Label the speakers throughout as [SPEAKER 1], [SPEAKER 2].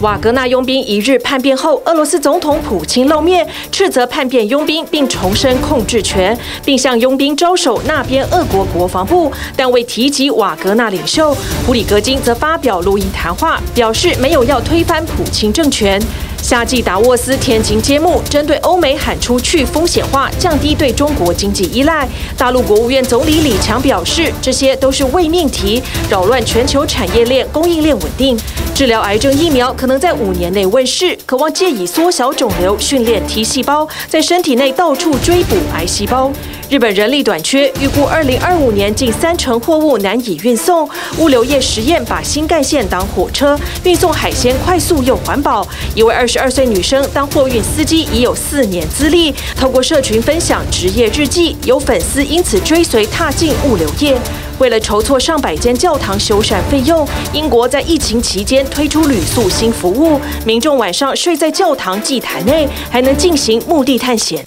[SPEAKER 1] 瓦格纳佣兵一日叛变后，俄罗斯总统普京露面，斥责叛变佣兵，并重申控制权，并向佣兵招手那边俄国国防部，但未提及瓦格纳领袖。普里格金则发表录音谈话，表示没有要推翻普京政权。夏季达沃斯天津揭幕，针对欧美喊出去风险化，降低对中国经济依赖。大陆国务院总理李强表示，这些都是伪命题，扰乱全球产业链供应链稳定。治疗癌症疫苗可能在五年内问世，渴望借以缩小肿瘤，训练 T 细胞，在身体内到处追捕癌细胞。日本人力短缺，预估二零二五年近三成货物难以运送。物流业实验把新干线当火车，运送海鲜快速又环保。一位二十二岁女生当货运司机已有四年资历，透过社群分享职业日记，有粉丝因此追随踏进物流业。为了筹措上百间教堂修缮费用，英国在疫情期间推出旅宿新服务，民众晚上睡在教堂祭坛内，还能进行墓地探险。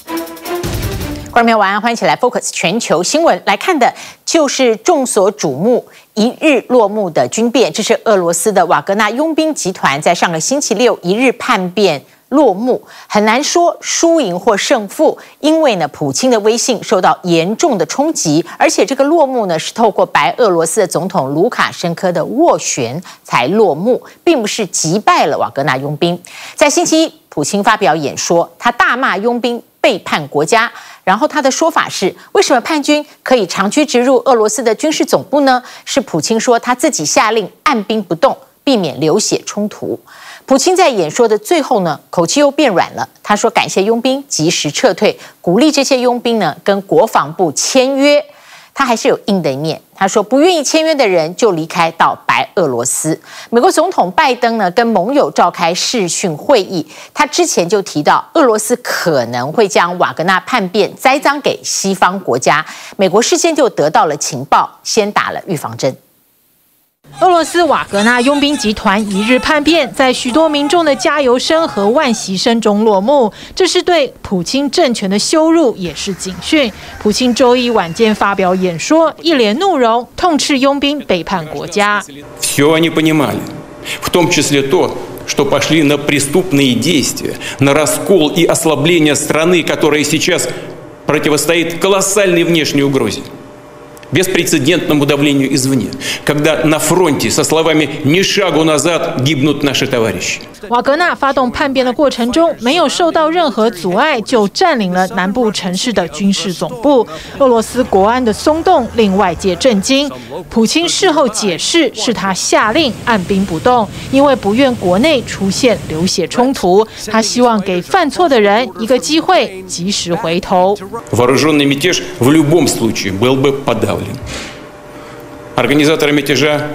[SPEAKER 2] 观众朋友晚安，欢迎起来 Focus 全球新闻来看的，就是众所瞩目一日落幕的军变。这是俄罗斯的瓦格纳佣兵集团在上个星期六一日叛变落幕，很难说输赢或胜负，因为呢，普京的威信受到严重的冲击，而且这个落幕呢是透过白俄罗斯的总统卢卡申科的斡旋才落幕，并不是击败了瓦格纳佣兵。在星期一，普京发表演说，他大骂佣兵背叛国家。然后他的说法是：为什么叛军可以长驱直入俄罗斯的军事总部呢？是普京说他自己下令按兵不动，避免流血冲突。普京在演说的最后呢，口气又变软了。他说感谢佣兵及时撤退，鼓励这些佣兵呢跟国防部签约。他还是有硬的一面。他说：“不愿意签约的人就离开到白俄罗斯。”美国总统拜登呢，跟盟友召开视讯会议。他之前就提到，俄罗斯可能会将瓦格纳叛变栽赃给西方国家。美国事先就得到了情报，先打了预防针。
[SPEAKER 1] 俄罗斯瓦格纳佣兵集团一日叛变，在许多民众的加油声和惋惜声中落幕。这是对普京政权的羞辱，也是警讯。普京周一晚间发表演说，一脸怒容，痛斥佣兵背叛国家。瓦格纳发动叛变的过程中，没有受到任何阻碍，就占领了南部城市的军事总部。俄罗斯国安的松动令外界震惊。普京事后解释，是他下令按兵不动，因为不愿国内出现流血冲突。他希望给犯错的人一个机会，及时回头。
[SPEAKER 3] сделали. Организаторы мятежа,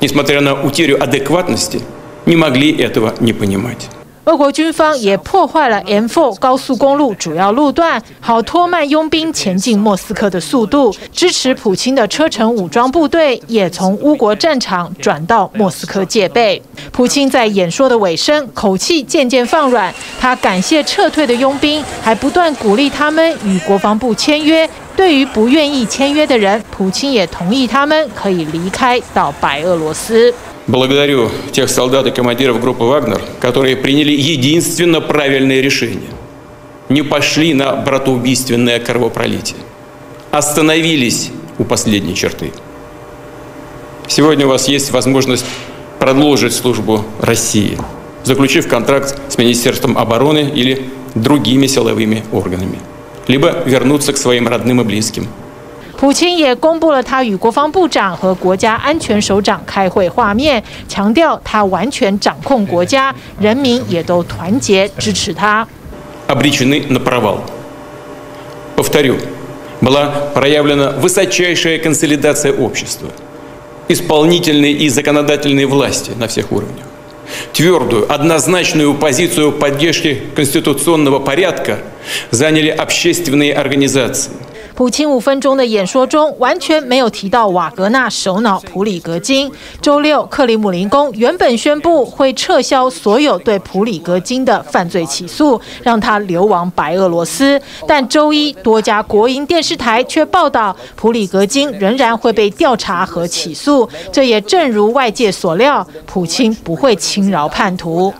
[SPEAKER 3] несмотря на утерю адекватности, не могли этого не понимать.
[SPEAKER 1] 俄国军方也破坏了 M4 高速公路主要路段，好拖慢佣兵前进莫斯科的速度。支持普京的车臣武装部队也从乌国战场转到莫斯科戒备。普京在演说的尾声，口气渐渐放软，他感谢撤退的佣兵，还不断鼓励他们与国防部签约。对于不愿意签约的人，普京也同意他们可以离开到白俄罗斯。
[SPEAKER 3] Благодарю тех солдат и командиров группы Вагнер, которые приняли единственно правильное решение. Не пошли на братоубийственное кровопролитие. Остановились у последней черты. Сегодня у вас есть возможность продолжить службу России, заключив контракт с Министерством обороны или другими силовыми органами, либо вернуться к своим родным и близким.
[SPEAKER 1] 普京也公布了他与国防部长和国家安全首长开会画面，强调他完全掌控国家，人民也都团结支持他。
[SPEAKER 3] Обречены на провал. Повторю, была проявлена высочайшая консолидация общества, исполнительной и законодательной власти на всех уровнях. Твердую, однозначную позицию поддержки конституционного порядка заняли общественные организации –
[SPEAKER 1] 普京五分钟的演说中完全没有提到瓦格纳首脑普里格金。周六，克里姆林宫原本宣布会撤销所有对普里格金的犯罪起诉，让他流亡白俄罗斯。但周一，多家国营电视台却报道，普里格金仍然会被调查和起诉。这也正如外界所料，普京不会轻饶叛徒。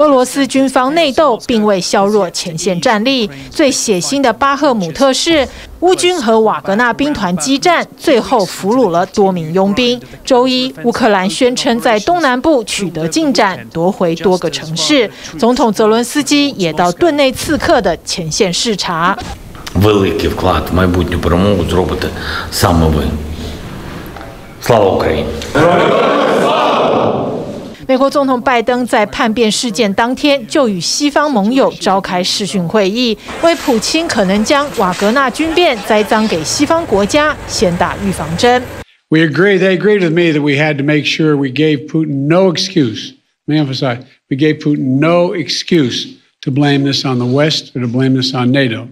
[SPEAKER 4] 俄罗斯军方内斗并未削弱前线战力。最血腥的巴赫姆特市，乌军和瓦格纳兵团激战，最后俘虏了多名佣兵。周一，乌克兰宣称在东南部取得进展，夺回多个城市。总统泽伦斯基也到顿内刺客的前线视察。美国总统拜登在叛变事件当天就与西方盟友召开视讯会议，为普京可能将瓦格纳军变栽赃给西方国家先打预防针。
[SPEAKER 5] We agree. They agreed with me that we had to make sure we gave Putin no excuse. Let me emphasize: we gave Putin no excuse to blame this on the West or to blame this on NATO.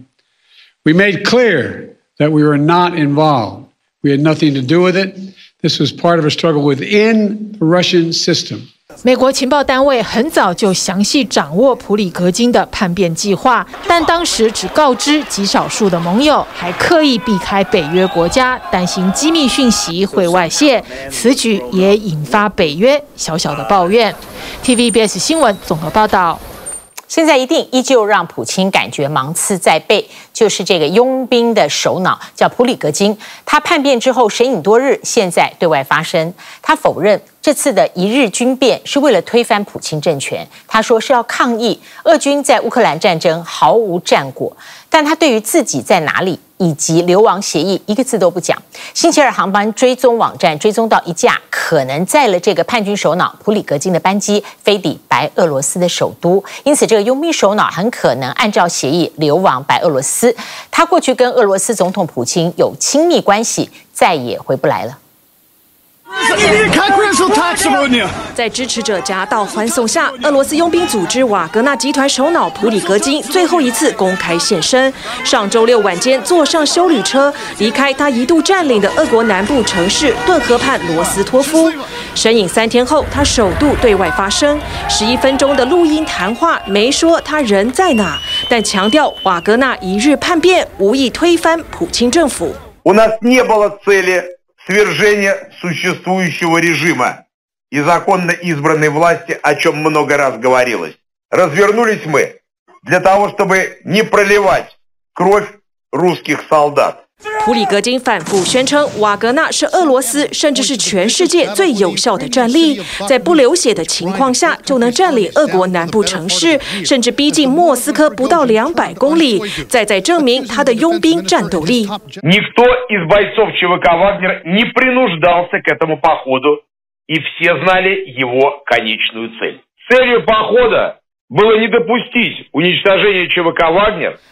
[SPEAKER 5] We made clear that we were not involved. We had nothing to do with it. This was part of a struggle within the Russian system.
[SPEAKER 4] 美国情报单位很早就详细掌握普里格金的叛变计划，但当时只告知极少数的盟友，还刻意避开北约国家，担心机密讯息会外泄。此举也引发北约小小的抱怨。TVBS 新闻综合报道。
[SPEAKER 2] 现在一定依旧让普京感觉芒刺在背，就是这个佣兵的首脑叫普里格金。他叛变之后神隐多日，现在对外发声，他否认这次的一日军变是为了推翻普京政权。他说是要抗议俄军在乌克兰战争毫无战果，但他对于自己在哪里，以及流亡协议一个字都不讲。星期二航班追踪网站追踪到一架可能载了这个叛军首脑普里格金的班机飞抵白俄罗斯的首都，因此这个佣兵首脑很可能按照协议流亡白俄罗斯。他过去跟俄罗斯总统普京有亲密关系，再也回不来了。
[SPEAKER 1] 在支持者夹道欢送下，俄罗斯佣兵组织瓦格纳集团首脑普里格金最后一次公开现身。上周六晚间，坐上休旅车离开他一度占领的俄国南部城市顿河畔罗斯托夫。身影三天后，他首度对外发声，十一分钟的录音谈话没说他人在哪，但强调瓦格纳一日叛变无意推翻普京政府。
[SPEAKER 6] свержение существующего режима и законно избранной власти, о чем много раз говорилось. Развернулись мы для того, чтобы не проливать кровь русских солдат.
[SPEAKER 1] 普里格金反复宣称，瓦格纳是俄罗斯，甚至是全世界最有效的战力，在不流血的情况下就能占领俄国南部城市，甚至逼近莫斯科不到两百公里，再再证明他的佣兵战斗力。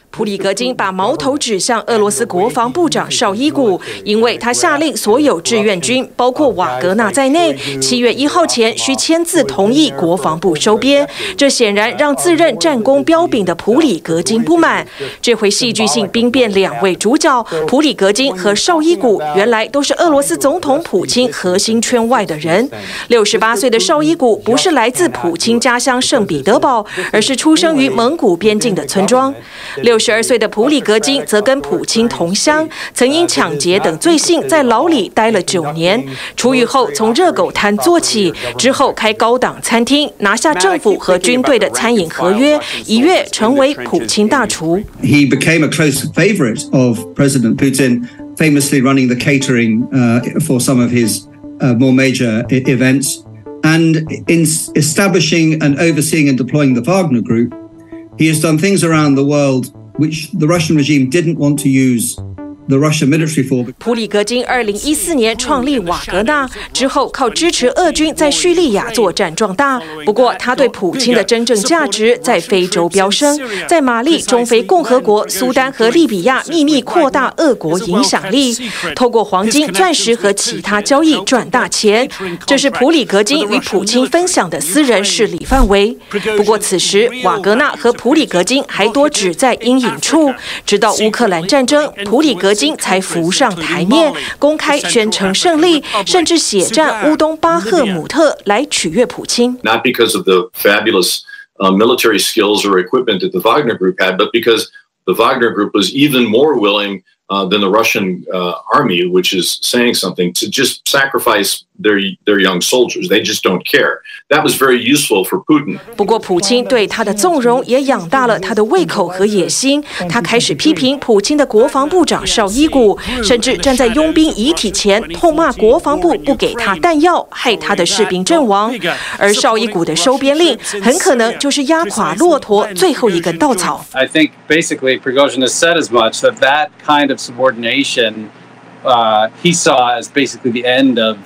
[SPEAKER 1] 普里格金把矛头指向俄罗斯国防部长绍伊古，因为他下令所有志愿军，包括瓦格纳在内，七月一号前需签字同意国防部收编。这显然让自认战功彪炳的普里格金不满。这回戏剧性兵变两位主角，普里格金和绍伊古，原来都是俄罗斯总统普京核心圈外的人。六十八岁的绍伊古不是来自普京家乡圣彼得堡，而是出生于蒙古边境的村庄。六十二岁的普里格金则跟普京同乡，曾因抢劫等罪行在牢里待了九年。出狱后从热狗摊做起，之后开高档餐厅，拿下政府和军队的餐饮合约，一跃成为普京大厨。
[SPEAKER 7] He became a close favorite of President Putin, famously running the catering for some of his more major events, and in establishing and overseeing and deploying the Wagner Group. He has done things around the world. which the Russian regime didn't want to use.
[SPEAKER 1] 普里格金二零一四年创立瓦格纳之后，靠支持俄军在叙利亚作战壮大。不过，他对普京的真正价值在非洲飙升，在马利、中非共和国、苏丹和利比亚秘密扩大俄国影响力，透过黄金、钻石和其他交易赚大钱。这是普里格金与普京分享的私人势力范围。不过，此时瓦格纳和普里格金还多只在阴影处。直到乌克兰战争，普里格 金才浮上台面，公开宣称胜利，甚至血战乌东巴赫姆特来取悦普京。
[SPEAKER 8] Not because of the fabulous military skills or equipment that the Wagner Group had, but because the Wagner Group was even more willing Uh, than the Russian uh, army, which is saying something, to just sacrifice their their young soldiers. They just don't care. That was very useful for Putin.
[SPEAKER 1] 不过，普京对他的纵容也养大了他的胃口和野心。他开始批评普京的国防部长绍伊古，甚至站在佣兵遗体前痛骂国防部不给他弹药，害他的士兵阵亡。而绍伊古的收编令，很可能就是压垮骆驼最后一根稻草。
[SPEAKER 9] I think basically Prigozhin has said as much that that kind of subordination, uh, he saw as basically the end of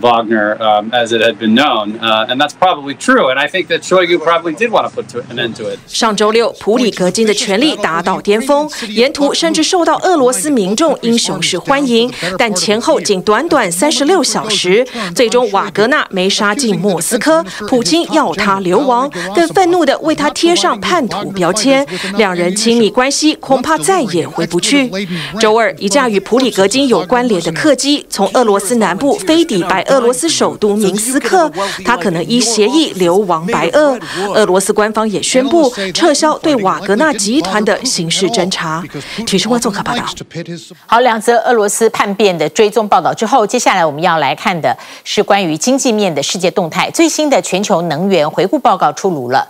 [SPEAKER 9] Wagner um, as it had been known, uh, and that's probably true. And I think that Shoigu probably did want to put to, an end to it.
[SPEAKER 1] 上周六，普里格金的权力达到巅峰，沿途甚至受到俄罗斯民众英雄式欢迎。但前后仅短短三十六小时，最终瓦格纳没杀进莫斯科，普京要他流亡，更愤怒地为他贴上叛徒标签。两人亲密关系恐怕再也回不去。周二，一架与普里格金有关联的客机从俄罗斯南部飞抵白。俄罗斯首都明斯克，他可能依协议流亡白俄。俄罗斯官方也宣布撤销对瓦格纳集团的刑事侦查。体育新闻综合报道。
[SPEAKER 2] 好，两则俄罗斯叛变的追踪报道之后，接下来我们要来看的是关于经济面的世界动态。最新的全球能源回顾报告出炉了。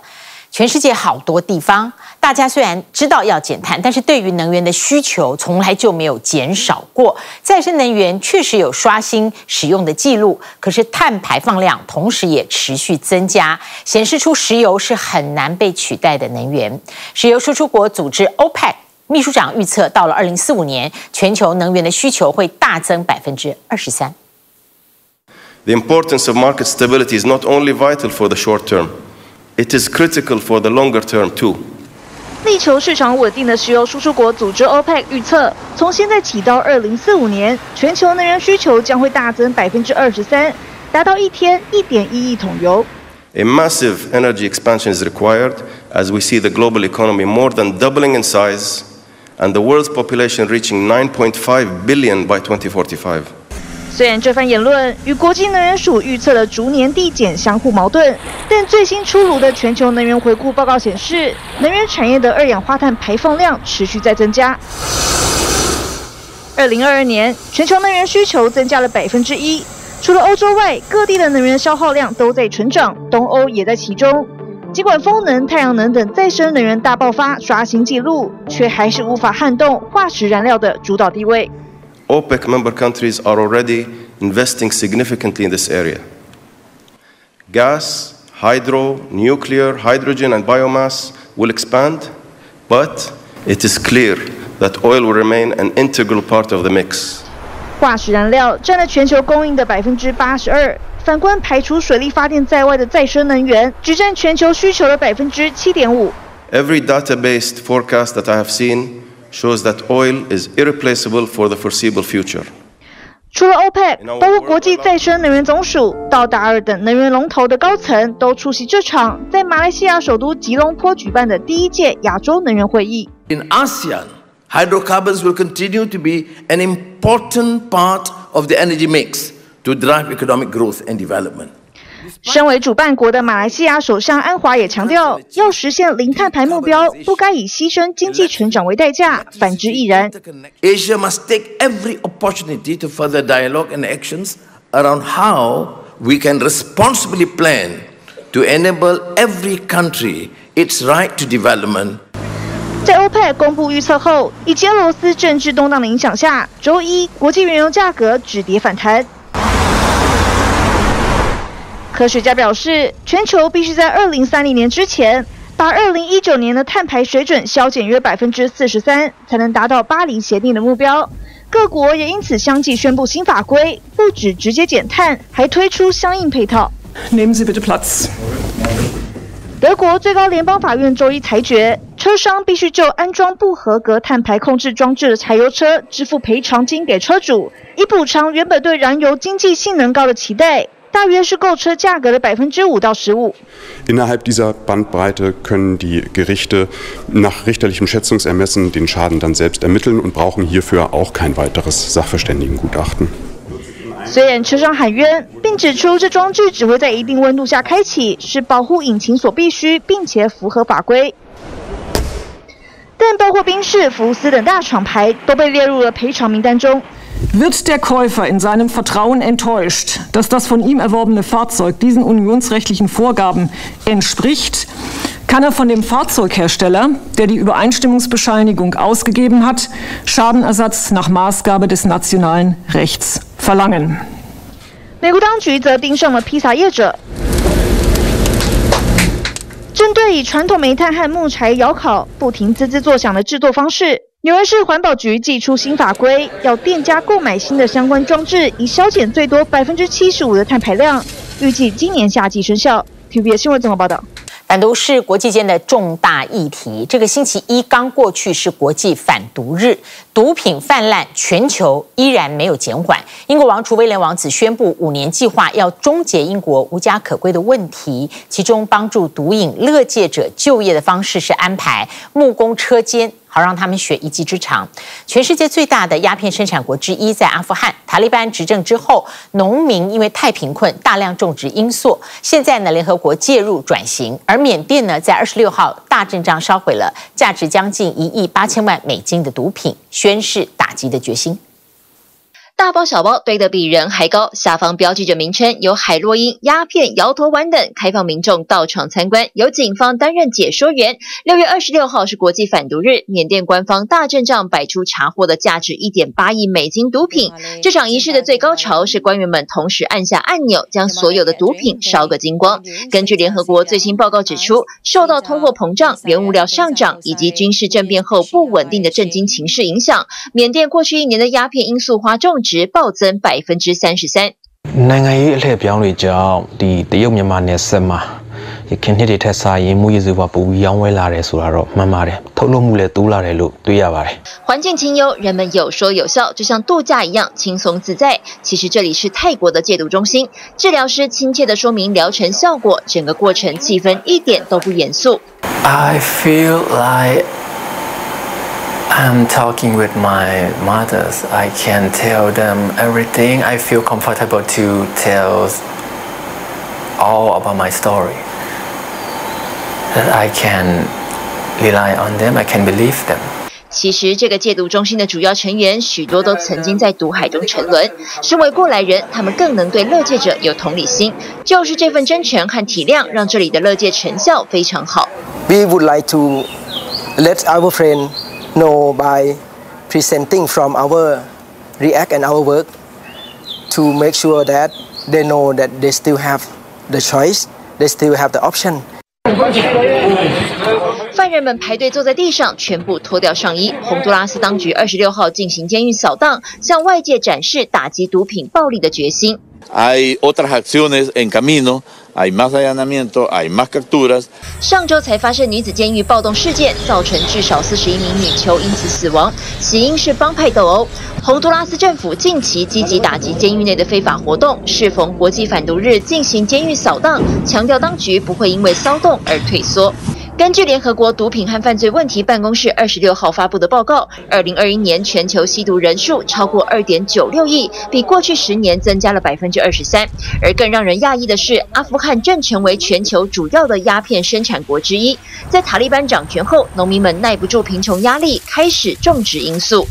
[SPEAKER 2] 全世界好多地方，大家虽然知道要减碳，但是对于能源的需求从来就没有减少过。再生能源确实有刷新使用的记录，可是碳排放量同时也持续增加，显示出石油是很难被取代的能源。石油输出国组织 OPEC 秘书长预测，到了二零四五年，全球能源的需求会大增百分之二十三。
[SPEAKER 10] The importance of market stability is not only vital for the short term. It is critical for the longer term too.
[SPEAKER 11] 力求市场稳定的石油输出国组织 OPEC 预测，从现在起到二零四五年，全球能源需求将会大增百分之二十三，达到一天一点一亿桶油。
[SPEAKER 10] A massive energy expansion is required as we see the global economy more than doubling in size and the world's population reaching 9.5 billion by 2045.
[SPEAKER 11] 虽然这番言论与国际能源署预测的逐年递减相互矛盾，但最新出炉的全球能源回顾报告显示，能源产业的二氧化碳排放量持续在增加。二零二二年，全球能源需求增加了百分之一，除了欧洲外，各地的能源消耗量都在成长，东欧也在其中。尽管风能、太阳能等再生能源大爆发，刷新纪录，却还是无法撼动化石燃料的主导地位。
[SPEAKER 10] OPEC member countries are already investing significantly in this area. Gas, hydro, nuclear, hydrogen, and biomass will expand, but it is clear that oil will remain an integral part of the mix.
[SPEAKER 11] 化石燃料占了全球供应的百分之八十二，反观排除水力发电在外的再生能源，只占全球需求的百分之七点五。
[SPEAKER 10] Every data-based forecast that I have seen shows that oil is irreplaceable for the foreseeable future.
[SPEAKER 11] 除了 OPEC，包括国际再生能源总署、道达尔等能源龙头的高层都出席这场在马来西亚首都吉隆坡举办的第一届亚洲能源会议。
[SPEAKER 12] In ASEAN, hydrocarbons will continue to be an important part of the energy mix to drive economic growth and development.
[SPEAKER 11] 身为主办国的马来西亚首相安华也强调，要实现零碳排目标，不该以牺牲经济成长为代价，反之亦然。
[SPEAKER 12] Asia must take every opportunity to further dialogue and actions around how we can responsibly plan to enable every country its right to development.
[SPEAKER 11] 在 OPEC 公布预测后，以及俄罗斯政治动荡的影响下，周一国际原油价格止跌反弹。科学家表示，全球必须在二零三零年之前，把二零一九年的碳排水准削减约百分之四十三，才能达到巴黎协定的目标。各国也因此相继宣布新法规，不止直接减碳，还推出相应配套。
[SPEAKER 13] Nehmen Sie bitte Platz。
[SPEAKER 11] 德国最高联邦法院周一裁决，车商必须就安装不合格碳排控制装置的柴油车支付赔偿金给车主，以补偿原本对燃油经济性能高的期待。大约是购车价格的百分之五到十五。
[SPEAKER 14] Innerhalb dieser Bandbreite können die Gerichte nach richterlichem Schätzungsermessen den Schaden dann selbst ermitteln und brauchen hierfür auch kein weiteres Sachverständigengutachten。
[SPEAKER 11] 虽然车商喊冤，并指出这装置只会在一定温度下开启，是保护引擎所必须，并且符合法规。但但包括宾士、福斯等大厂牌都被列入了赔偿名单中。
[SPEAKER 13] Wird der Käufer in seinem Vertrauen enttäuscht, dass das von ihm erworbene Fahrzeug diesen unionsrechtlichen Vorgaben entspricht, kann er von dem Fahrzeughersteller, der die Übereinstimmungsbescheinigung ausgegeben hat, Schadenersatz nach Maßgabe des nationalen Rechts verlangen.
[SPEAKER 11] 美国当局则盯上了披萨业者，针对以传统煤炭和木柴窑烤、不停滋滋作响的制作方式。 纽约市环保局祭出新法规，要店家购买新的相关装置，以削减最多百分之七十五的碳排量。预计今年夏季生效。TVB 新闻综合报道。
[SPEAKER 2] 反毒是国际间的重大议题。这个星期一刚过去是国际反毒日，毒品泛滥，全球依然没有减缓。英国王储威廉王子宣布五年计划，要终结英国无家可归的问题。其中帮助毒瘾乐戒者就业的方式是安排木工车间。好让他们学一技之长。全世界最大的鸦片生产国之一在阿富汗，塔利班执政之后，农民因为太贫困，大量种植罂粟。现在呢，联合国介入转型，而缅甸呢，在二十六号大阵仗烧毁了价值将近一亿八千万美金的毒品，宣示打击的决心。
[SPEAKER 15] 大包小包堆得比人还高，下方标记着名称，有海洛因、鸦片、摇头丸等，开放民众到场参观，由警方担任解说员。六月二十六号是国际反毒日，缅甸官方大阵仗摆出查获的价值一点八亿美金毒品。这场仪式的最高潮是官员们同时按下按钮，将所有的毒品烧个精光。根据联合国最新报告指出，受到通货膨胀、原物料上涨以及军事政变后不稳定的震惊情势影响，缅甸过去一年的鸦片罂粟花种值暴增百分之三十三。环境清幽，人们有说有笑，就像度假一样轻松自在。其实这里是泰国的戒毒中心，治疗师亲切地说明疗程效果，整个过程气氛一点都不严肃。
[SPEAKER 16] I feel like I'm talking with my mothers. I can tell them everything. I feel comfortable to tell all about my story. That I can rely on them. I can believe them.
[SPEAKER 15] 其实，这个戒毒中心的主要成员许多都曾经在毒海中沉沦。身为过来人，他们更能对勒戒者有同理心。就是这份真诚和体谅，让这里的勒戒成效非常好。
[SPEAKER 17] We would like to let our friend Know by presenting from our react and our work to make sure that they know that they still have the choice, they still have the option.
[SPEAKER 15] 犯人们排队坐在地上，全部脱掉上衣。洪都拉斯当局二十六号进行监狱扫荡，向外界展示打击毒品暴力的决心。上周才发生女子监狱暴动事件，造成至少四十一名女囚因此死亡，起因是帮派斗殴。洪都拉斯政府近期积极打击监狱内的非法活动，适逢国际反毒日进行监狱扫荡，强调当局不会因为骚动而退缩。根据联合国毒品和犯罪问题办公室二十六号发布的报告，二零二一年全球吸毒人数超过二点九六亿，比过去十年增加了百分之二十三。而更让人讶异的是，阿富汗正成为全球主要的鸦片生产国之一。在塔利班掌权后，农民们耐不住贫穷压力，开始种植罂粟。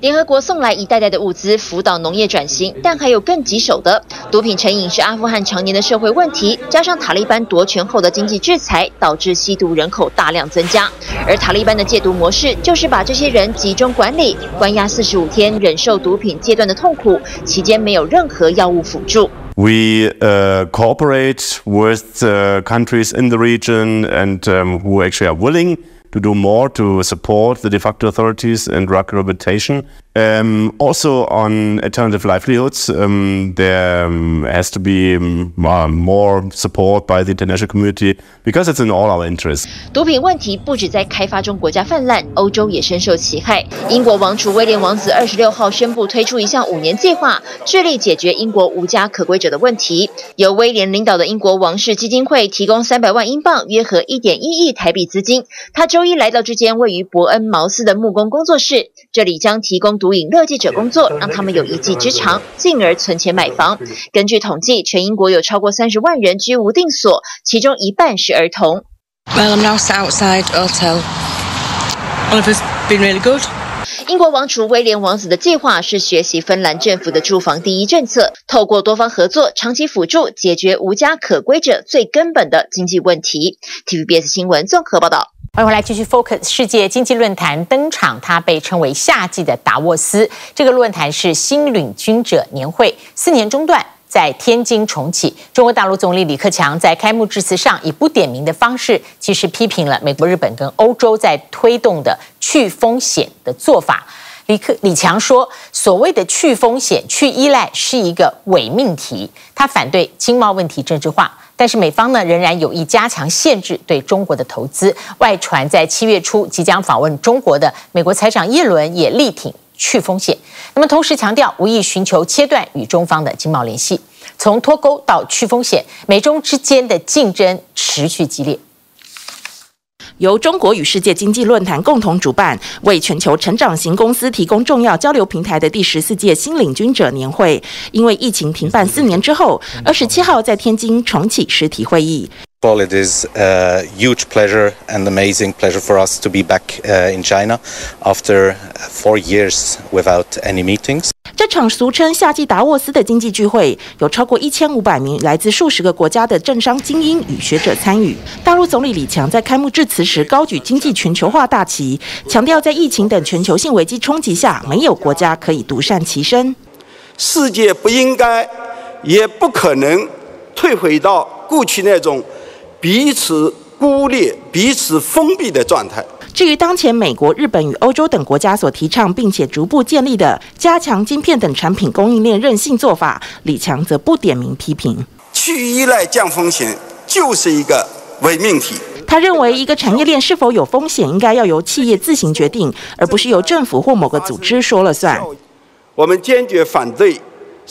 [SPEAKER 15] 联合国送来一袋袋的物资辅导农业转型，但还有更棘手的，毒品成瘾是阿富汗常年的社会问题，加上塔利班夺权后的经济制裁，导致吸毒人口大量增加。而塔利班的戒毒模式就是把这些人集中管理，关押四十五天，忍受毒品戒断的痛苦，期间没有任何药物辅助。
[SPEAKER 18] We uh, cooperate with uh, countries in the region and um, who actually are willing to do more to support the de facto authorities in drug rehabilitation. Um, also on alternative livelihoods, um, there um, has to be um, more support by the international community because it's in all our interests.
[SPEAKER 15] 毒品问题不止在开发中国家泛滥，欧洲也深受其害。英国王储威廉王子二十六号宣布推出一项五年计划，致力解决英国无家可归者的问题。由威廉领导的英国王室基金会提供三百万英镑，约合一点一亿台币资金。他周一来到这间位于伯恩茅斯的木工工作室，这里将提供毒瘾乐记者工作，让他们有一技之长，进而存钱买房。根据统计，全英国有超过三十万人居无定所，其中一半是儿童。
[SPEAKER 19] Well, I'm now outside hotel. Oliver's been really good.
[SPEAKER 15] 英国王储威廉王子的计划是学习芬兰政府的住房第一政策，透过多方合作，长期辅助解决无家可归者最根本的经济问题。TVBS 新闻综合报道。
[SPEAKER 2] 欢迎回来，继续 Focus 世界经济论坛登场，它被称为夏季的达沃斯。这个论坛是新领军者年会，四年中断。在天津重启，中国大陆总理李克强在开幕致辞上以不点名的方式，其实批评了美国、日本跟欧洲在推动的去风险的做法。李克李强说，所谓的去风险、去依赖是一个伪命题，他反对经贸问题政治化。但是美方呢，仍然有意加强限制对中国的投资。外传在七月初即将访问中国的美国财长耶伦也力挺。去风险，那么同时强调无意寻求切断与中方的经贸联系。从脱钩到去风险，美中之间的竞争持续激烈。
[SPEAKER 20] 由中国与世界经济论坛共同主办，为全球成长型公司提供重要交流平台的第十四届新领军者年会，因为疫情停办四年之后，二十七号在天津重启实体会议。
[SPEAKER 21] Well, it is a huge pleasure and amazing pleasure for us to be back in China after four years without any meetings.
[SPEAKER 20] 这场俗称夏季达沃斯的经济聚会，有超过一千五百名来自数十个国家的政商精英与学者参与。大陆总理李强在开幕致辞时高举经济全球化大旗，强调在疫情等全球性危机冲击下，没有国家可以独善其身。
[SPEAKER 22] 世界不应该，也不可能退回到过去那种。彼此孤立、彼此封闭的状态。
[SPEAKER 20] 至于当前美国、日本与欧洲等国家所提倡并且逐步建立的加强晶片等产品供应链韧性做法，李强则不点名批评。
[SPEAKER 22] 去依赖、降风险就是一个伪命题。
[SPEAKER 20] 他认为，一个产业链是否有风险，应该要由企业自行决定，而不是由政府或某个组织说了算。
[SPEAKER 22] 我们坚决反对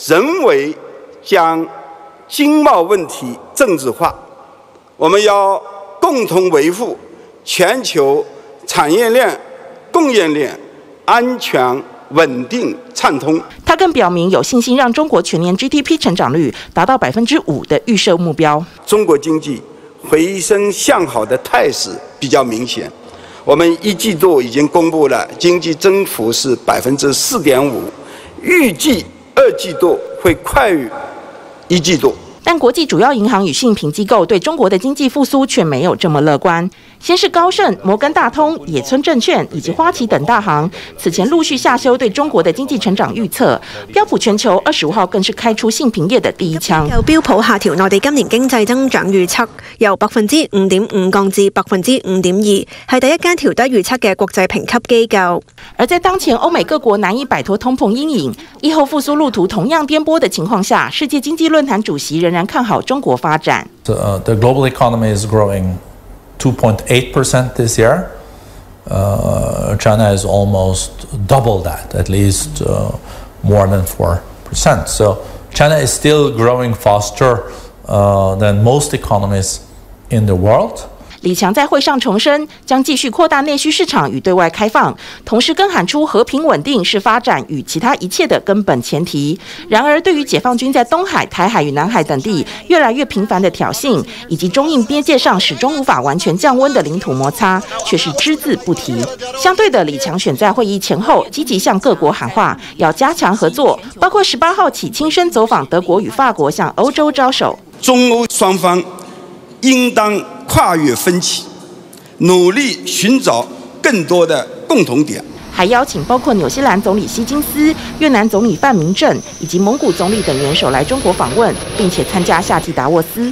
[SPEAKER 22] 人为将经贸问题政治化。我们要共同维护全球产业链、供应链安全、稳定、畅通。
[SPEAKER 20] 他更表明有信心让中国全年 GDP 成长率达到百分之五的预设目标。
[SPEAKER 22] 中国经济回升向好的态势比较明显，我们一季度已经公布了经济增幅是百分之四点五，预计二季度会快于一季度。
[SPEAKER 20] 但国际主要银行与信评机构对中国的经济复苏却没有这么乐观。先是高盛、摩根大通、野村证券以及花旗等大行此前陆续下修对中国的经济成长预测。标普全球二十五号更是开出信评业的第一枪。
[SPEAKER 23] 由标普下调内地今年经济增长预测，由百分之五点五降至百分之五点二，系第一间调低预测嘅国际评级机构。
[SPEAKER 20] 而在当前欧美各国难以摆脱通膨阴影、疫后复苏路途同样颠簸的情况下，世界经济论坛主席仍 然看好中国发展。
[SPEAKER 24] The, the global economy is growing 2.8% this year. Uh, China is almost double that, at least uh, more than 4%. So China is still growing faster uh, than most economies in the world.
[SPEAKER 20] 李强在会上重申，将继续扩大内需市场与对外开放，同时更喊出和平稳定是发展与其他一切的根本前提。然而，对于解放军在东海、台海与南海等地越来越频繁的挑衅，以及中印边界上始终无法完全降温的领土摩擦，却是只字不提。相对的，李强选在会议前后积极向各国喊话，要加强合作，包括十八号起亲身走访德国与法国，向欧洲招手。
[SPEAKER 22] 中欧双方应当。跨越分歧，努力寻找更多的共同点。
[SPEAKER 20] 还邀请包括纽西兰总理希金斯、越南总理范明政以及蒙古总理等元首来中国访问，并且参加夏季达沃斯。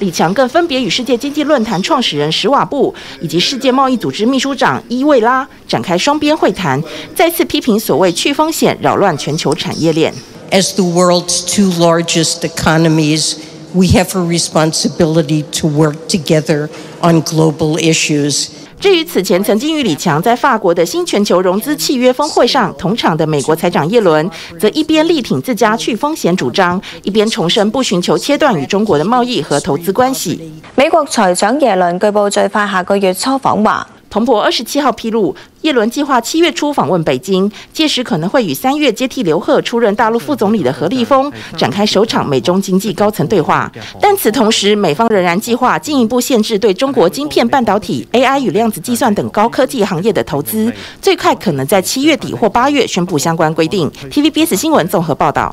[SPEAKER 20] 李强更分别与世界经济论坛创始人史瓦布以及世界贸易组织秘书长伊维拉展开双边会谈，再次批评所谓去风险扰乱全球产业链。
[SPEAKER 25] As the world's two largest economies, we have a responsibility to work together on global issues.
[SPEAKER 20] 至于此前曾经与李强在法国的新全球融资契约峰会上同场的美国财长耶伦，则一边力挺自家去风险主张，一边重申不寻求切断与中国的贸易和投资关系。
[SPEAKER 23] 美国财长耶伦据报最快下个月初访华。
[SPEAKER 20] 彭博二十七号披露，叶伦计划七月初访问北京，届时可能会与三月接替刘鹤出任大陆副总理的何立峰展开首场美中经济高层对话。但此同时，美方仍然计划进一步限制对中国晶片、半导体、AI 与量子计算等高科技行业的投资，最快可能在七月底或八月宣布相关规定。TVBS 新闻综合报道。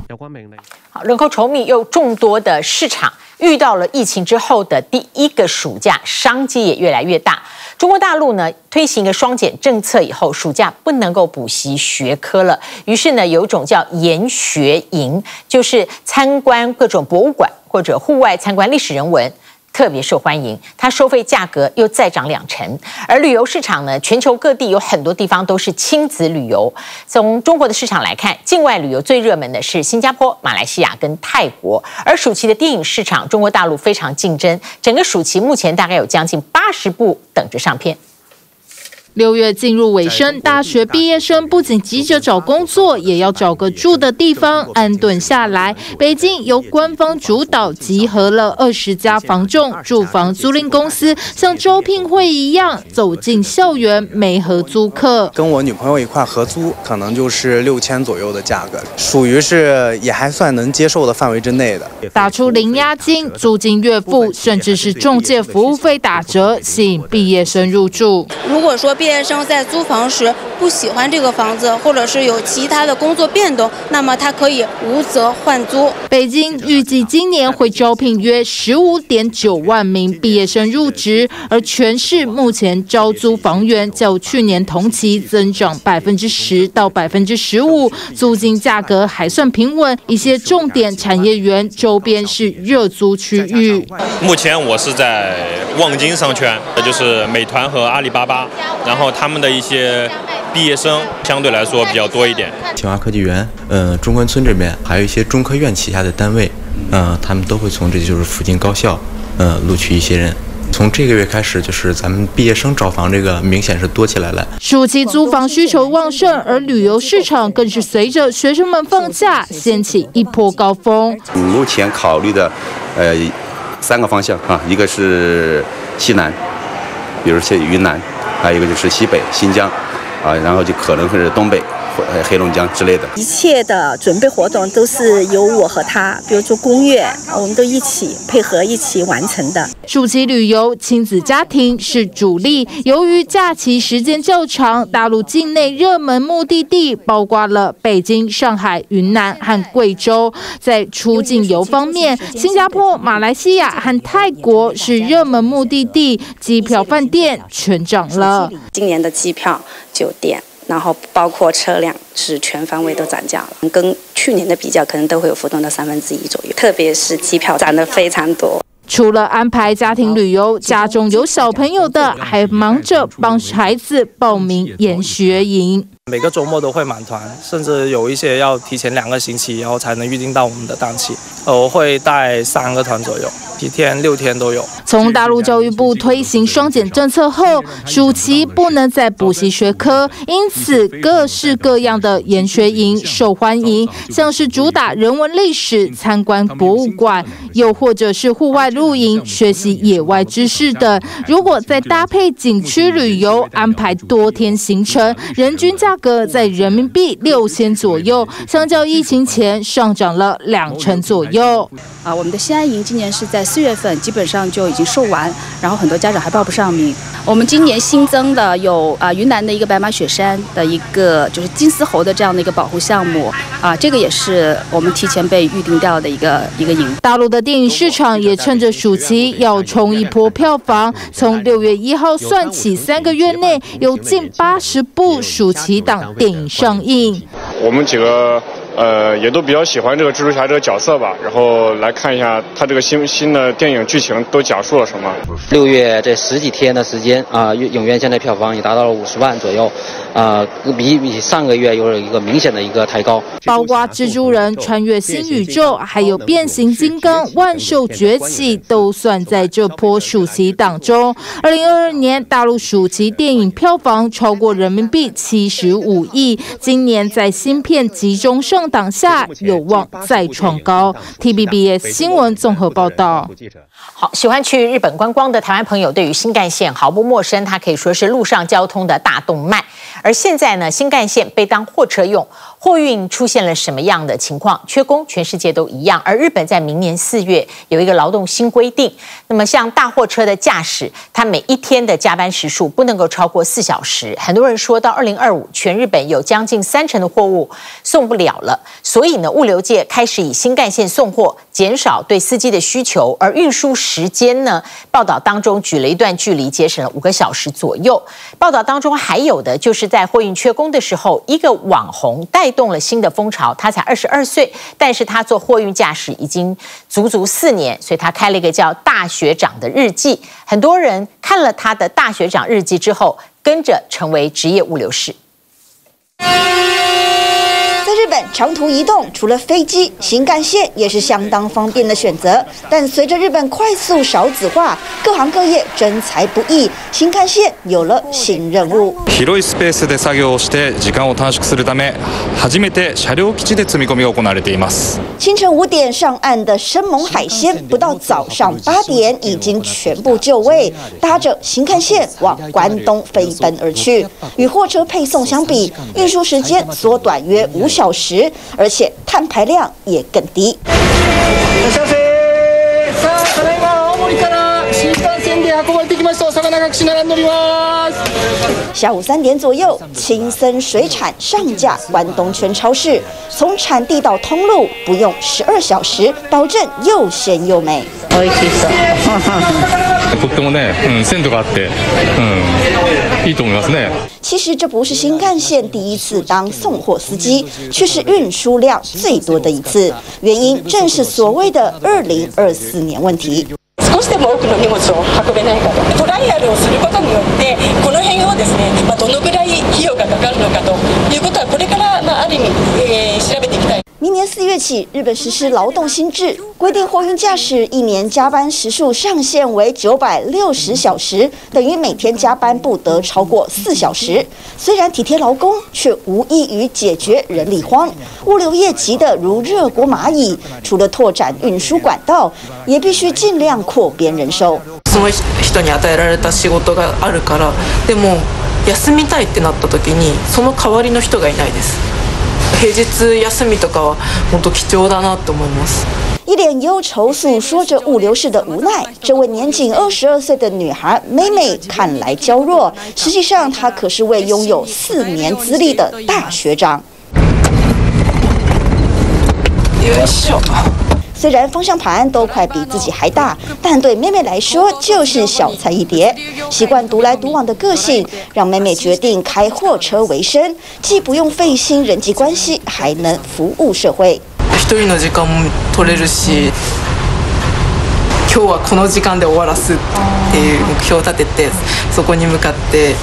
[SPEAKER 2] 好，人口稠密又众多的市场，遇到了疫情之后的第一个暑假，商机也越来越大。中国大陆呢推行一个双减政策以后，暑假不能够补习学科了，于是呢有一种叫研学营，就是参观各种博物馆或者户外参观历史人文。特别受欢迎，它收费价格又再涨两成。而旅游市场呢，全球各地有很多地方都是亲子旅游。从中国的市场来看，境外旅游最热门的是新加坡、马来西亚跟泰国。而暑期的电影市场，中国大陆非常竞争，整个暑期目前大概有将近八十部等着上片。
[SPEAKER 26] 六月进入尾声，大学毕业生不仅急着找工作，也要找个住的地方安顿下来。北京由官方主导，集合了二十家房仲、住房租赁公司，像招聘会一样走进校园，没合租客。
[SPEAKER 27] 跟我女朋友一块合租，可能就是六千左右的价格，属于是也还算能接受的范围之内的。
[SPEAKER 26] 打出零押金，租金月付，甚至是中介服务费打折，吸引毕业生入住。
[SPEAKER 28] 如果说毕业生在租房时不喜欢这个房子，或者是有其他的工作变动，那么他可以无责换租。
[SPEAKER 26] 北京预计今年会招聘约十五点九万名毕业生入职，而全市目前招租房源较去年同期增长百分之十到百分之十五，租金价格还算平稳。一些重点产业园周边是热租区域。
[SPEAKER 29] 目前我是在望京商圈，那就是美团和阿里巴巴。然后他们的一些毕业生相对来说比较多一点。
[SPEAKER 30] 清华科技园，嗯、呃，中关村这边还有一些中科院旗下的单位，嗯、呃，他们都会从这就是附近高校，嗯、呃，录取一些人。从这个月开始，就是咱们毕业生找房这个明显是多起来了。
[SPEAKER 26] 暑期租房需求旺盛，而旅游市场更是随着学生们放假掀起一波高峰。
[SPEAKER 31] 目前考虑的，呃，三个方向啊，一个是西南，比如像云南。还有一个就是西北新疆，啊，然后就可能会是东北。黑龙江之类的，
[SPEAKER 32] 一切的准备活动都是由我和他，比如说攻略，我们都一起配合一起完成的。
[SPEAKER 26] 暑期旅游，亲子家庭是主力。由于假期时间较长，大陆境内热门目的地包括了北京、上海、云南和贵州。在出境游方面，新加坡、马来西亚和泰国是热门目的地，机票、饭店全涨了。
[SPEAKER 32] 今年的机票、酒店。然后包括车辆是全方位都涨价了，跟去年的比较，可能都会有浮动到三分之一左右。特别是机票涨得非常多。
[SPEAKER 26] 除了安排家庭旅游，家中有小朋友的还忙着帮孩子报名研学营。
[SPEAKER 27] 每个周末都会满团，甚至有一些要提前两个星期，然后才能预定到我们的档期。我会带三个团左右，几天六天都有。
[SPEAKER 26] 从大陆教育部推行双减政策后，暑期不能再补习学科，因此各式各样的研学营受欢迎，像是主打人文历史、参观博物馆，又或者是户外露营、学习野外知识等。如果再搭配景区旅游，安排多天行程，人均。价格在人民币六千左右，相较疫情前上涨了两成左右。
[SPEAKER 32] 啊，我们的西安营今年是在四月份基本上就已经售完，然后很多家长还报不上名。我们今年新增的有啊云南的一个白马雪山的一个就是金丝猴的这样的一个保护项目啊，这个也是我们提前被预定掉的一个一个营。
[SPEAKER 26] 大陆的电影市场也趁着暑期要冲一波票房，从六月一号算起，三个月内有近八十部暑期档电影上映。
[SPEAKER 33] 我们几个
[SPEAKER 34] 呃，也都比较喜欢这个蜘蛛侠这个角色吧。然后来看一下他这个新新的电影剧情都讲述了什么。
[SPEAKER 35] 六月这十几天的时间啊，影院现在票房也达到了五十万左右，啊，比比上个月有一个明显的一个抬高。
[SPEAKER 26] 包括蜘蛛人穿越新宇宙，还有变形金刚万兽崛起，都算在这波暑期档中。二零二二年大陆暑期电影票房超过人民币七十五亿，今年在新片集中上档下，有望再创高。T B B S 新闻综合报道。
[SPEAKER 2] 好，喜欢去日本观光的台湾朋友，对于新干线毫不陌生，它可以说是陆上交通的大动脉。而现在呢，新干线被当货车用。货运出现了什么样的情况？缺工，全世界都一样。而日本在明年四月有一个劳动新规定，那么像大货车的驾驶，它每一天的加班时数不能够超过四小时。很多人说到二零二五，全日本有将近三成的货物送不了了。所以呢，物流界开始以新干线送货，减少对司机的需求。而运输时间呢，报道当中举了一段距离，节省了五个小时左右。报道当中还有的就是在货运缺工的时候，一个网红带。动了新的风潮，他才二十二岁，但是他做货运驾驶已经足足四年，所以他开了一个叫“大学长”的日记。很多人看了他的“大学长”日记之后，跟着成为职业物流师。
[SPEAKER 36] 在日本长途移动，除了飞机，新干线也是相当方便的选择。但随着日本快速少子化，各行各业征才不易，新干线有了新任务。
[SPEAKER 37] 広いスペースで作业をして时间を短缩するため、初めて车両基地で积み込みが行われています。
[SPEAKER 36] 清晨五点上岸的生猛海鲜，不到早上八点已经全部就位，搭着新干线往关东飞奔而去。与货车配送相比，运输时间缩短约五小时。 小时，而且碳排量也更低。下午三点左右，青森水产上架关东圈超市，从产地到通路不用十二小时，保证又鲜又美。いいと思いますね。其实这不是新干线第一次当送货司机，却是运输量最多的一次。原因正是所谓的“二零二四年问题”。少しでも多くの荷物を運べないかと、トライアルをすることによって、この辺をですね、まあ、どのぐらい費用がかかるのかということは、これから、まあ、ある意味、えー、調べていきたい。明年四月起，日本实施劳动新制，规定货运驾驶一年加班时数上限为九百六十小时，等于每天加班不得超过四小时。虽然体贴劳工，却无异于解决人力荒。物流业急得如热锅蚂蚁，除了拓展运输管道，也必须尽量扩编人手。
[SPEAKER 38] その人に与えられた仕事があるから、でも休みたいってなった时にその代わりの人がいないです。 平日休みとかは本当贵重だなと思います。
[SPEAKER 36] 一脸忧愁诉说着物流士的无奈。这位年仅二十二岁的女孩妹妹看来娇弱，实际上她可是位拥有四年资历的大学长。
[SPEAKER 38] 优秀。
[SPEAKER 36] 虽然方向盘都快比自己还大，但对妹妹来说就是小菜一碟。习惯独来独往的个性，让妹妹决定开货车为生，既不用费心人际关系，还能服务社会。
[SPEAKER 38] 一人の时间も取れるし、今日はこの时间で终わらすっていう目标を立てて、そこに向かって、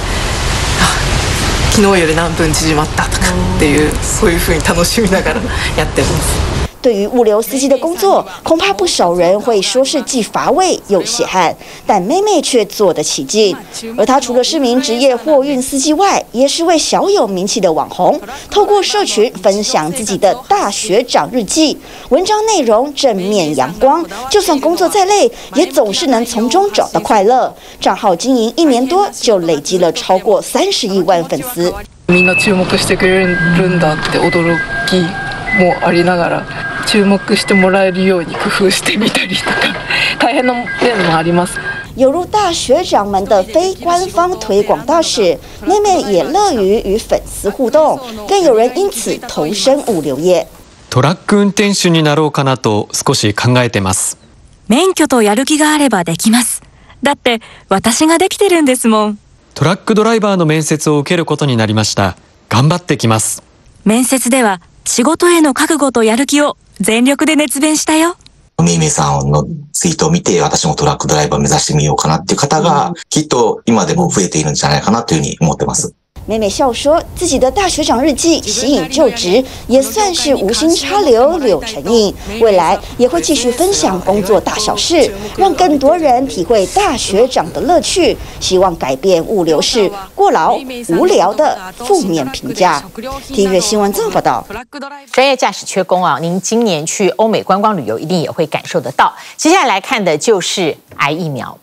[SPEAKER 38] 昨日より何分缩まったとかっていう、そういう风に楽しみながらやってます。
[SPEAKER 36] 对于物流司机的工作，恐怕不少人会说是既乏味又血汗，但妹妹却做得起劲。而她除了是名职业货运司机外，也是位小有名气的网红。透过社群分享自己的大学长日记，文章内容正面阳光，就算工作再累，也总是能从中找到快乐。账号经营一年多，就累积了超过三十亿万粉丝。
[SPEAKER 38] みんな注目してくれるんだって惊き もありながら。注目してもらえるように工夫してみたりとか大変な面もあります。
[SPEAKER 36] 有如大学长们的非官方推广大使，妹妹也乐于与粉丝互动，更有人因此投身物流业。
[SPEAKER 39] トラック运転手になろうかなと少し考えてます。
[SPEAKER 40] 免许とやる気があればできます。だって私ができてるんですもん。
[SPEAKER 39] トラックドライバーの面接を受けることになりました。顽张ってきます。
[SPEAKER 40] 面接では仕事への覚悟とやる気を全力で热弁したよ。
[SPEAKER 41] めいめいさんのツイートを见て、私もトラックドライバー目指してみようかなっていう方が、きっと今でも増えているんじゃないかなというふうに思ってます。
[SPEAKER 36] 美美笑说自己的大学长日记吸引就职，也算是无心插柳柳成荫。未来也会继续分享工作大小事，让更多人体会大学长的乐趣。希望改变物流是过劳无聊的负面评价。听乐新闻这么报道。
[SPEAKER 2] 专业驾驶缺工啊，您今年去欧美观光旅游一定也会感受得到。接下来来看的就是癌疫苗。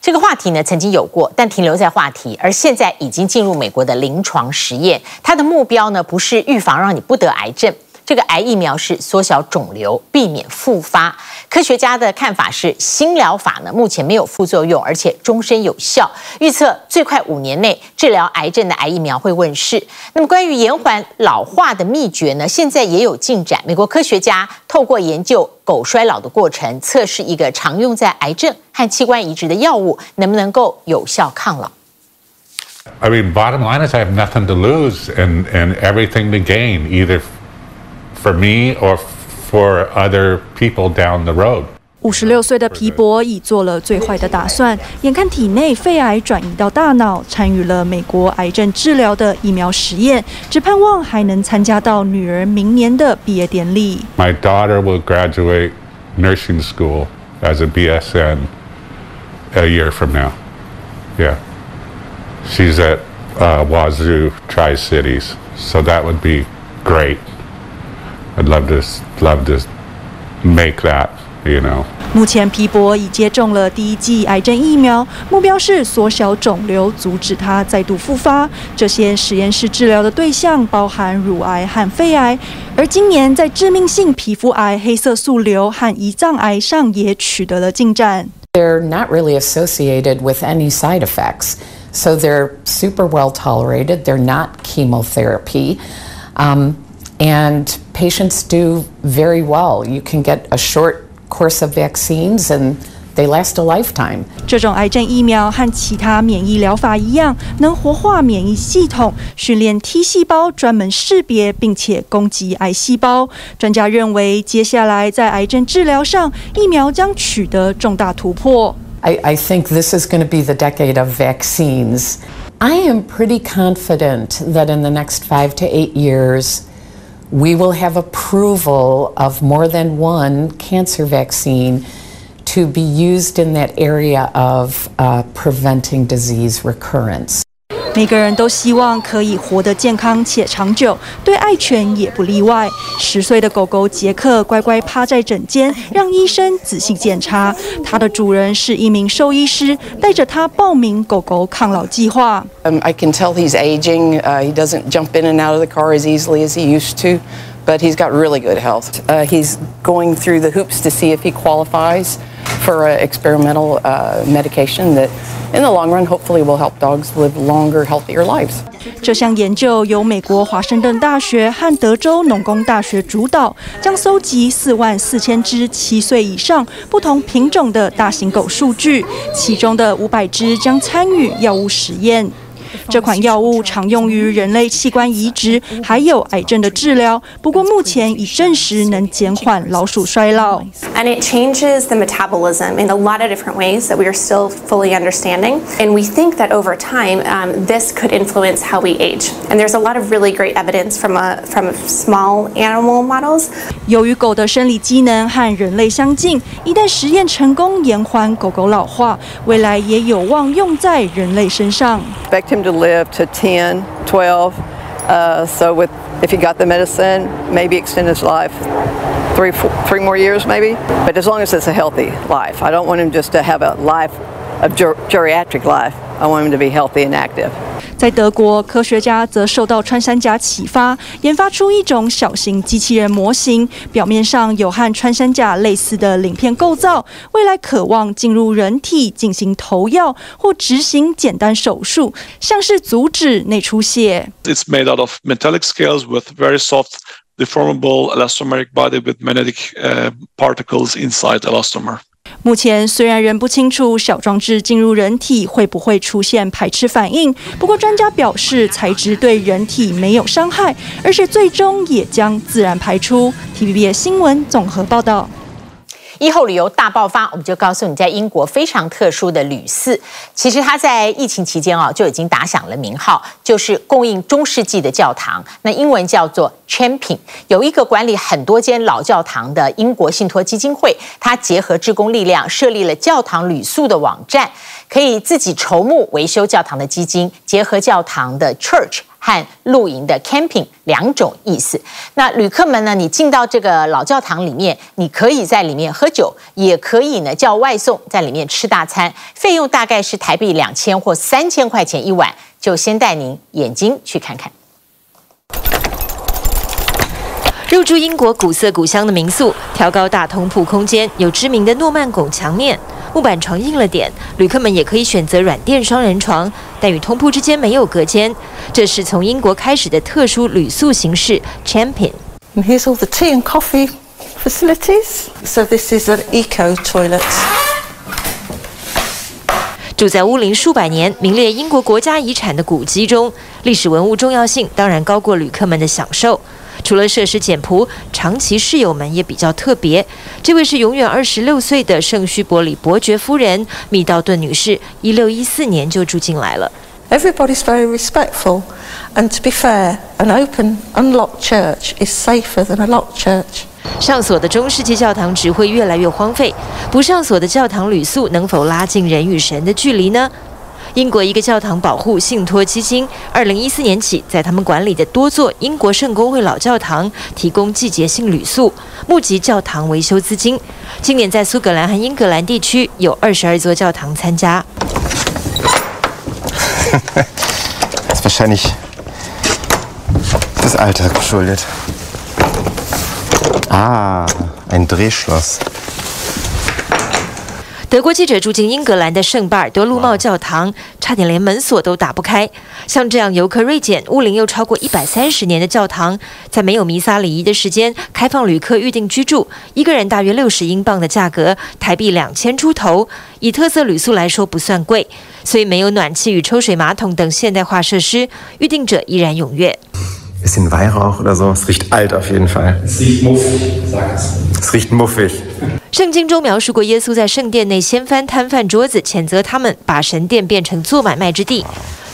[SPEAKER 2] 这个话题呢，曾经有过，但停留在话题，而现在已经进入美国的临床实验。它的目标呢，不是预防让你不得癌症。这个癌疫苗是缩小肿瘤，避免复发。科学家的看法是，新疗法呢目前没有副作用，而且终身有效。预测最快五年内治疗癌症的癌疫苗会问世。那么关于延缓老化的秘诀呢，现在也有进展。美国科学家透过研究狗衰老的过程，测试一个常用在癌症和器官移植的药物能不能够有效抗老。
[SPEAKER 42] I mean, bottom line is I have nothing to lose and and everything to gain either. For me or for other people down the road.
[SPEAKER 43] 五十六岁的皮博已做了最坏的打算，眼看体内肺癌转移到大脑，参与了美国癌症治疗的疫苗实验，只盼望还能参加到女儿明年的毕业典礼。
[SPEAKER 42] My daughter will graduate nursing school as a BSN a year from now. Yeah, she's at uh, Wazoo Tri Cities, so that would be great. I'd love to love to make that, you know.
[SPEAKER 43] 目前皮博已接种了第一剂癌症疫苗，目标是缩小肿瘤，阻止它再度复发。这些实验室治疗的对象包含乳癌和肺癌，而今年在致命性皮肤癌、黑色素瘤和胰脏癌上也取得了进展。
[SPEAKER 44] They're not really associated with any side effects, so they're super well tolerated. They're not chemotherapy. Um, and patients do very well. You can get a short course of vaccines and they last a lifetime.
[SPEAKER 43] 这种癌症疫苗和其他免疫疗法一样，能活化免疫系统，训练 T 细胞专门识别并且攻击癌细胞。专家认为，接下来在癌症治疗上，疫苗将取得重大突破。
[SPEAKER 44] I, I think this is going to be the decade of vaccines. I am pretty confident that in the next five to eight years, we will have approval of more than one cancer vaccine to be used in that area of uh, preventing disease recurrence.
[SPEAKER 43] 每个人都希望可以活得健康且长久，对爱犬也不例外。十岁的狗狗杰克乖乖趴在枕间，让医生仔细检查。它的主人是一名兽医师，带着它报名狗狗抗老计划。
[SPEAKER 45] Um, I can tell he's aging. Uh, he doesn't jump in and out of the car as easily as he used to, but he's got really good health. Uh, he's going through the hoops to see if he qualifies for experimental uh, medication that In the long run, hopefully, will help dogs live longer, healthier lives.
[SPEAKER 43] 这项研究由美国华盛顿大学和德州农工大学主导，将搜集四万四千只七岁以上不同品种的大型狗数据，其中的五百只将参与药物实验。这款药物常用于人类器官移植，还有癌症的治疗。不过目前已证实能减缓老鼠衰老。
[SPEAKER 46] And it changes the metabolism in a lot of different ways that we are still fully understanding. And we think that over time, um, this could influence how we age. And there's a lot of really great evidence from a from small animal models.
[SPEAKER 43] 由于狗的生理机能和人类相近，一旦实验成功延缓狗狗老化，未来也有望用在人类身上。
[SPEAKER 45] to live to 10, 12. Uh, so with if he got the medicine, maybe extend his life three, four, three more years, maybe. But as long as it's a healthy life, I don't want him just to have a life, a ger- geriatric life. I want him to be healthy and active.
[SPEAKER 43] 在德国，科学家则受到穿山甲启发，研发出一种小型机器人模型，表面上有和穿山甲类似的鳞片构造，未来渴望进入人体进行投药或执行简单手术，像是阻止内出血。
[SPEAKER 47] It's made out of metallic scales with very soft, deformable elastomeric body with magnetic particles inside elastomer.
[SPEAKER 43] 目前虽然仍不清楚小装置进入人体会不会出现排斥反应，不过专家表示材质对人体没有伤害，而且最终也将自然排出。TVB 新闻综合报道。
[SPEAKER 2] 疫后旅游大爆发，我们就告诉你，在英国非常特殊的旅肆，其实它在疫情期间啊就已经打响了名号，就是供应中世纪的教堂，那英文叫做 Champion。有一个管理很多间老教堂的英国信托基金会，它结合志工力量设立了教堂旅宿的网站，可以自己筹募维修教堂的基金，结合教堂的 Church。和露营的 camping 两种意思。那旅客们呢？你进到这个老教堂里面，你可以在里面喝酒，也可以呢叫外送，在里面吃大餐，费用大概是台币两千或三千块钱一晚。就先带您眼睛去看看。
[SPEAKER 48] 入住英国古色古香的民宿，挑高大通铺空间，有知名的诺曼拱墙面。木板床硬了点，旅客们也可以选择软垫双人床，但与通铺之间没有隔间。这是从英国开始的特殊旅宿形式 Champion。
[SPEAKER 49] And here's all the tea and coffee facilities. So this is an eco toilet.
[SPEAKER 48] 住在乌林数百年、名列英国国家遗产的古迹中，历史文物重要性当然高过旅客们的享受。除了设施简朴，长期室友们也比较特别。这位是永远二十六岁的圣须伯里伯爵夫人密道顿女士，一六一四年就住进来了。
[SPEAKER 49] Everybody's very respectful, and to be fair, an open, unlocked church is safer than a locked church.
[SPEAKER 48] 上锁的中世纪教堂只会越来越荒废，不上锁的教堂旅宿能否拉近人与神的距离呢？英国一个教堂保护信托基金，二零一四年起在他们管理的多座英国圣公会老教堂提供季节性旅宿，募集教堂维修资金。今年在苏格兰和英格兰地区有二十二座教堂参加。德国记者住进英格兰的圣巴尔多路帽教堂，差点连门锁都打不开。像这样游客锐减、屋龄又超过一百三十年的教堂，在没有弥撒礼仪的时间开放旅客预定居住，一个人大约六十英镑的价格，台币两千出头。以特色旅宿来说不算贵，所以没有暖气与抽水马桶等现代化设施，预定者依然踊跃。圣经中描述过耶稣在圣殿内掀翻摊贩桌子，谴责他们把神殿变成做买卖之地，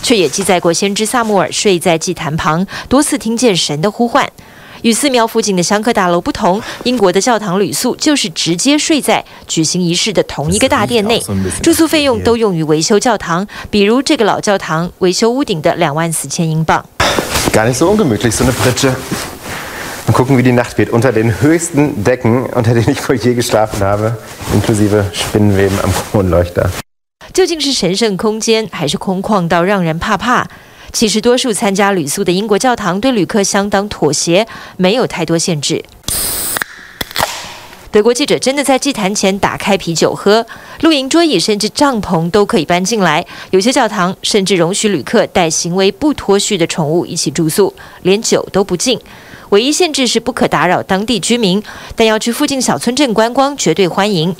[SPEAKER 48] 却也记载过先知萨母尔睡在祭坛旁，多次听见神的呼唤。与寺庙附近的香客大楼不同，英国的教堂旅宿就是直接睡在举行仪式的同一个大殿内，住宿费用都用于维修教堂，比如这个老教堂维修屋顶的两万四千英镑。究竟是神圣空间，还是空旷到让人怕怕？其实，多数参加旅宿的英国教堂对旅客相当妥协，没有太多限制。德国记者真的在祭坛前打开啤酒喝，露营桌椅甚至帐篷都可以搬进来。有些教堂甚至容许旅客带行为不脱序的宠物一起住宿，连酒都不敬。唯一限制是不可打扰当地居民，但要去附近小村镇观光绝对欢迎。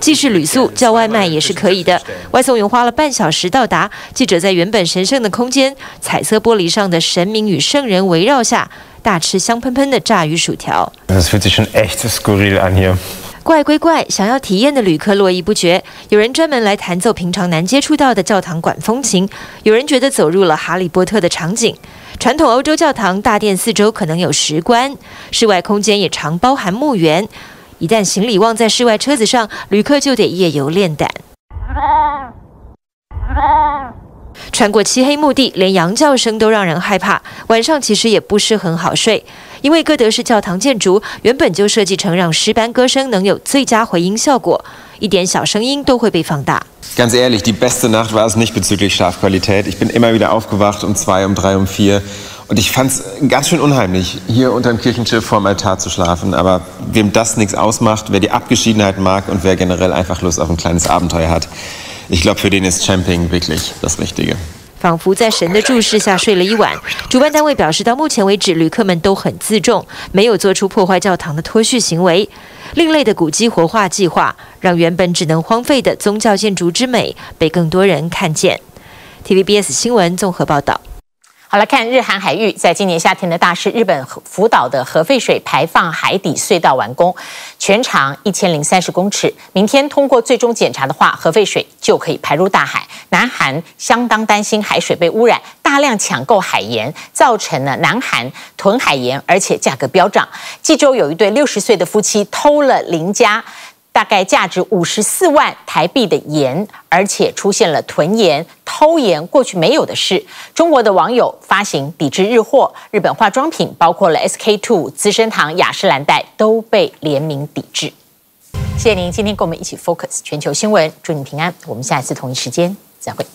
[SPEAKER 48] 既是旅宿，叫外卖也是可以的。外送员花了半小时到达。记者在原本神圣的空间，彩色玻璃上的神明与圣人围绕下，大吃香喷喷的炸鱼薯条。怪归怪，想要体验的旅客络绎不绝。有人专门来弹奏平常难接触到的教堂管风琴，有人觉得走入了哈利波特的场景。传统欧洲教堂大殿四周可能有石棺，室外空间也常包含墓园。一旦行李忘在室外车子上，旅客就得夜游练胆。穿过漆黑墓地，连羊叫声都让人害怕。晚上其实也不是很好睡，因为哥德式教堂建筑原本就设计成让诗班歌声能有最佳回音效果，一点小声音都会被放大。
[SPEAKER 50] Ganz ehrlich, die beste Nacht war es nicht bezüglich Schlafqualität. Ich bin immer wieder aufgewacht um zwei, um drei, um vier. Und ich fand es ganz schön unheimlich, hier unter dem Kirchenschiff vorm Altar zu schlafen. Aber wem das nichts ausmacht, wer die Abgeschiedenheit mag und wer generell einfach Lust auf ein kleines Abenteuer hat,
[SPEAKER 48] 仿佛在神的注视下睡了一晚。主办单位表示，到目前为止，旅客们都很自重，没有做出破坏教堂的脱序行为。另类的古迹活化计划，让原本只能荒废的宗教建筑之美被更多人看见。TVBS 新闻综合报道。
[SPEAKER 2] 好，来看日韩海域，在今年夏天的大事，日本福岛的核废水排放海底隧道完工，全长一千零三十公尺。明天通过最终检查的话，核废水就可以排入大海。南韩相当担心海水被污染，大量抢购海盐，造成了南韩囤海盐，而且价格飙涨。济州有一对六十岁的夫妻偷了邻家。大概价值五十四万台币的盐而且出现了囤盐偷盐过去没有的事。中国的网友发行抵制日货日本化妆品包括了 sk two 资生堂雅诗兰黛都被联名抵制。谢谢您今天跟我们一起 focus 全球新闻祝你平安我们下一次同一时间再会。